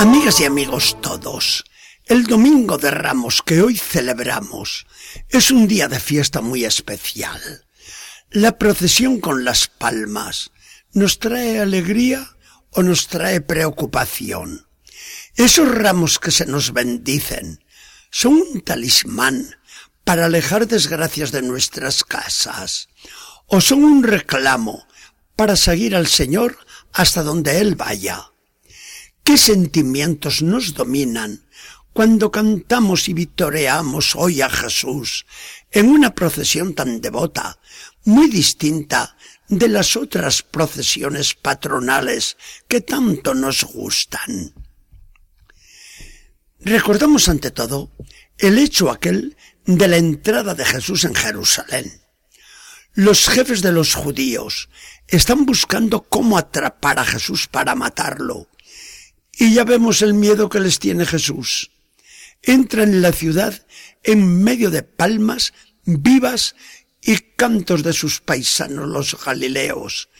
Amigas y amigos todos, el Domingo de Ramos que hoy celebramos es un día de fiesta muy especial. La procesión con las palmas nos trae alegría o nos trae preocupación. Esos ramos que se nos bendicen son un talismán para alejar desgracias de nuestras casas o son un reclamo para seguir al Señor hasta donde Él vaya. ¿Qué sentimientos nos dominan cuando cantamos y vitoreamos hoy a Jesús en una procesión tan devota, muy distinta de las otras procesiones patronales que tanto nos gustan? Recordamos ante todo el hecho aquel de la entrada de Jesús en Jerusalén. Los jefes de los judíos están buscando cómo atrapar a Jesús para matarlo. Y ya vemos el miedo que les tiene Jesús. Entra en la ciudad en medio de palmas vivas y cantos de sus paisanos los galileos,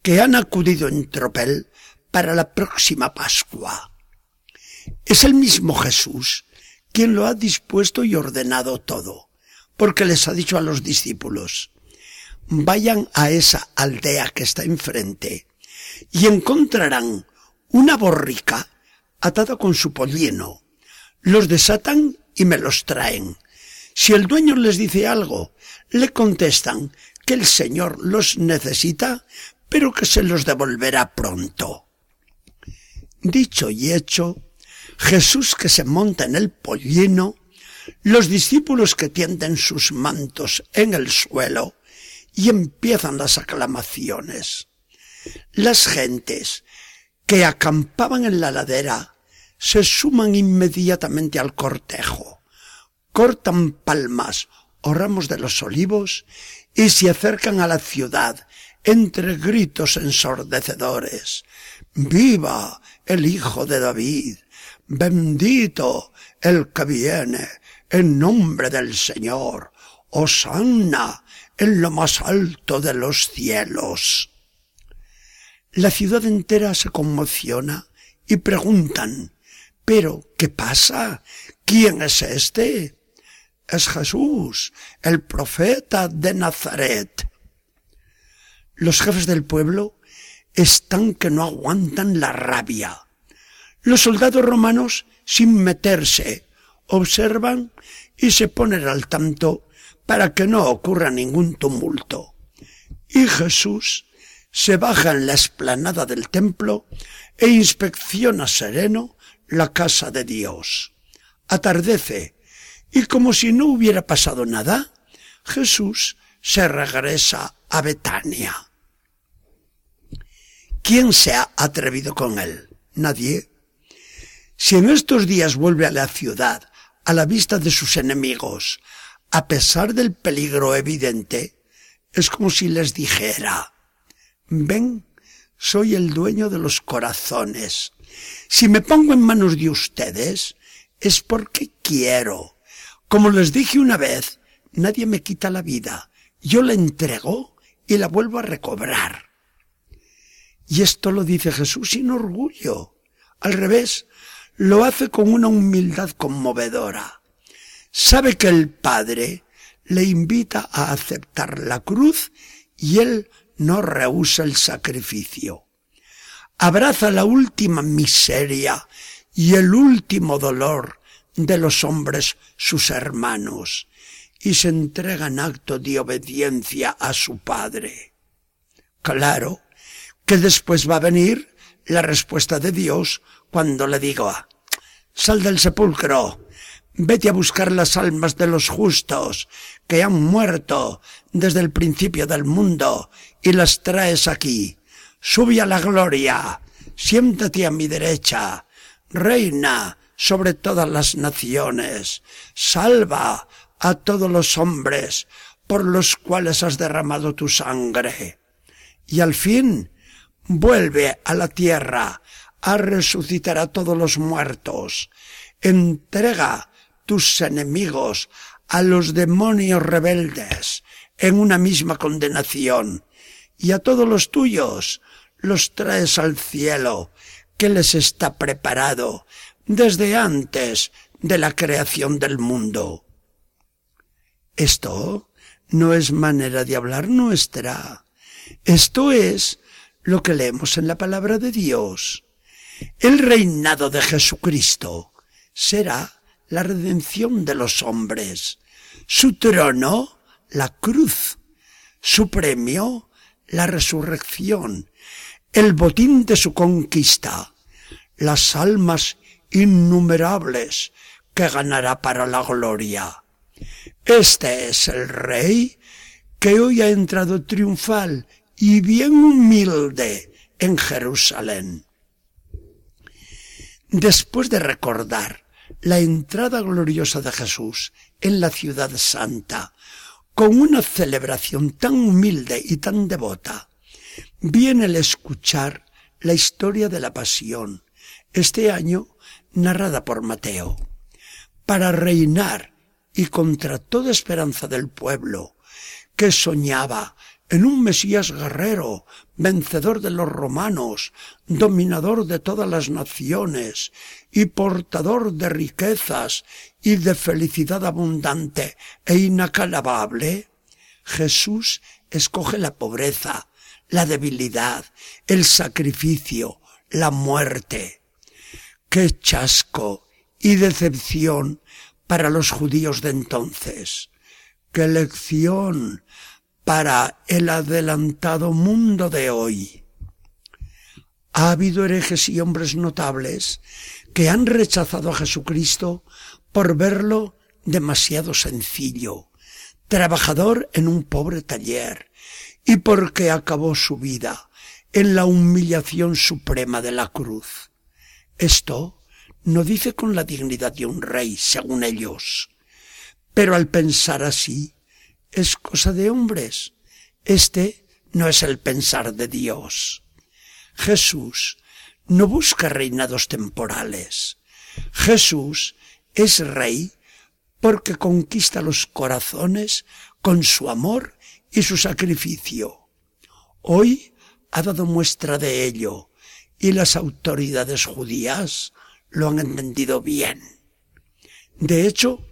que han acudido en tropel para la próxima Pascua. Es el mismo Jesús quien lo ha dispuesto y ordenado todo, porque les ha dicho a los discípulos, vayan a esa aldea que está enfrente y encontrarán una borrica atada con su pollino. Los desatan y me los traen. Si el dueño les dice algo, le contestan que el Señor los necesita, pero que se los devolverá pronto. Dicho y hecho, Jesús que se monta en el pollino, los discípulos que tienden sus mantos en el suelo y empiezan las aclamaciones. Las gentes que acampaban en la ladera se suman inmediatamente al cortejo, cortan palmas o ramos de los olivos y se acercan a la ciudad entre gritos ensordecedores. ¡Viva el Hijo de David! Bendito el que viene en nombre del Señor. Osanna en lo más alto de los cielos. La ciudad entera se conmociona y preguntan, pero, ¿qué pasa? ¿Quién es este? Es Jesús, el profeta de Nazaret. Los jefes del pueblo están que no aguantan la rabia. Los soldados romanos, sin meterse, observan y se ponen al tanto para que no ocurra ningún tumulto. Y Jesús se baja en la esplanada del templo e inspecciona sereno la casa de Dios. Atardece y como si no hubiera pasado nada, Jesús se regresa a Betania. ¿Quién se ha atrevido con él? Nadie. Si en estos días vuelve a la ciudad, a la vista de sus enemigos, a pesar del peligro evidente, es como si les dijera, ven, soy el dueño de los corazones. Si me pongo en manos de ustedes, es porque quiero. Como les dije una vez, nadie me quita la vida. Yo la entrego y la vuelvo a recobrar. Y esto lo dice Jesús sin orgullo. Al revés, lo hace con una humildad conmovedora. Sabe que el Padre le invita a aceptar la cruz y él no rehúsa el sacrificio. Abraza la última miseria y el último dolor de los hombres sus hermanos y se entrega en acto de obediencia a su Padre. Claro que después va a venir la respuesta de Dios cuando le digo, sal del sepulcro, vete a buscar las almas de los justos que han muerto desde el principio del mundo y las traes aquí. Sube a la gloria, siéntate a mi derecha, reina sobre todas las naciones, salva a todos los hombres por los cuales has derramado tu sangre. Y al fin, vuelve a la tierra a resucitar a todos los muertos. Entrega tus enemigos a los demonios rebeldes en una misma condenación y a todos los tuyos los traes al cielo, que les está preparado desde antes de la creación del mundo. Esto no es manera de hablar nuestra. Esto es lo que leemos en la palabra de Dios. El reinado de Jesucristo será la redención de los hombres. Su trono, la cruz. Su premio, la resurrección. El botín de su conquista. Las almas innumerables que ganará para la gloria. Este es el rey que hoy ha entrado triunfal y bien humilde en Jerusalén. Después de recordar la entrada gloriosa de Jesús en la ciudad santa, con una celebración tan humilde y tan devota, viene el escuchar la historia de la pasión, este año narrada por Mateo, para reinar y contra toda esperanza del pueblo, que soñaba en un Mesías guerrero, vencedor de los romanos, dominador de todas las naciones y portador de riquezas y de felicidad abundante e inacalabable, Jesús escoge la pobreza, la debilidad, el sacrificio, la muerte. Qué chasco y decepción para los judíos de entonces. Qué lección para el adelantado mundo de hoy. Ha habido herejes y hombres notables que han rechazado a Jesucristo por verlo demasiado sencillo, trabajador en un pobre taller, y porque acabó su vida en la humillación suprema de la cruz. Esto no dice con la dignidad de un rey, según ellos. Pero al pensar así, es cosa de hombres. Este no es el pensar de Dios. Jesús no busca reinados temporales. Jesús es rey porque conquista los corazones con su amor y su sacrificio. Hoy ha dado muestra de ello y las autoridades judías lo han entendido bien. De hecho,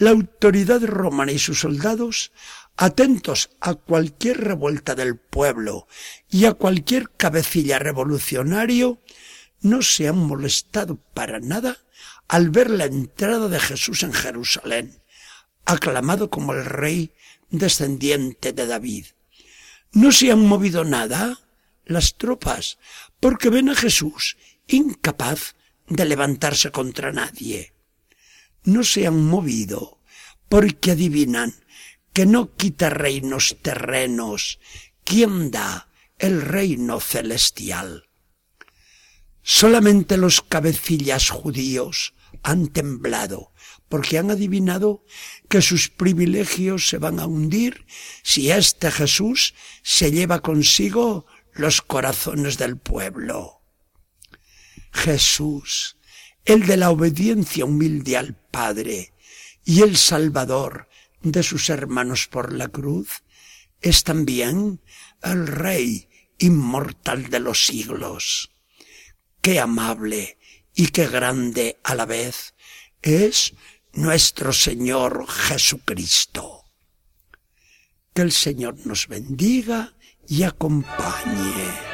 la autoridad romana y sus soldados, atentos a cualquier revuelta del pueblo y a cualquier cabecilla revolucionario, no se han molestado para nada al ver la entrada de Jesús en Jerusalén, aclamado como el rey descendiente de David. No se han movido nada las tropas, porque ven a Jesús incapaz de levantarse contra nadie no se han movido porque adivinan que no quita reinos terrenos quien da el reino celestial. Solamente los cabecillas judíos han temblado porque han adivinado que sus privilegios se van a hundir si este Jesús se lleva consigo los corazones del pueblo. Jesús, el de la obediencia humilde al Padre y el Salvador de sus hermanos por la cruz, es también el Rey inmortal de los siglos. Qué amable y qué grande a la vez es nuestro Señor Jesucristo. Que el Señor nos bendiga y acompañe.